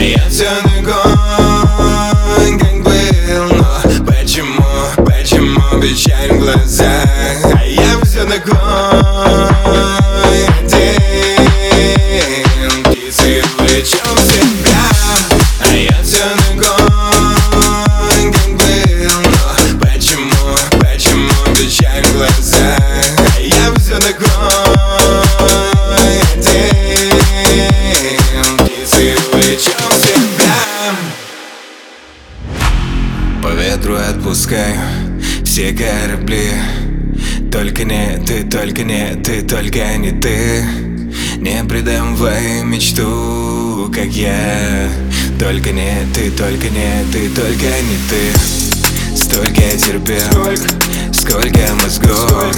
Я все такой, как был Но почему, почему печаль в глазах А я все такой один Птицы увлечем себя. А я все такой, ветру отпускаю все корабли. Только не ты, только не ты, только не ты. Не предавай мечту, как я. Только не ты, только не ты, только не ты. Столько терпел, сколько мозгов.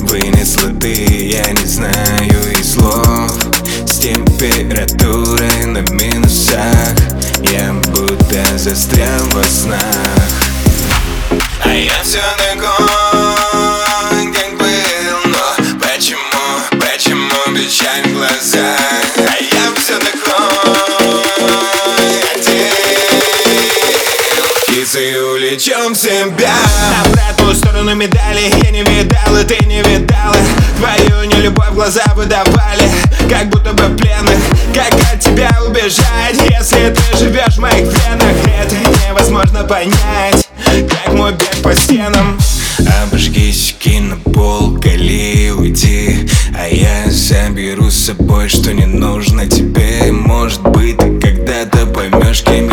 Вынесла ты, я не знаю и слов. С температурой на минусах. Я будто застрял во снах А я все такой, как был Но почему, почему печаль в глазах А я все такой один Птицей улечем в себя Обратную сторону медали я не видал, и ты не видала Твою нелюбовь глаза выдавали, как будто бы пленных Как от тебя убежать, если ты живешь в моих венах Это невозможно понять, как мой бег по стенам. Обожгись, кинь на пол, кали, уйди А я заберу с собой, что не нужно тебе. Может быть, ты когда-то поймешь, кем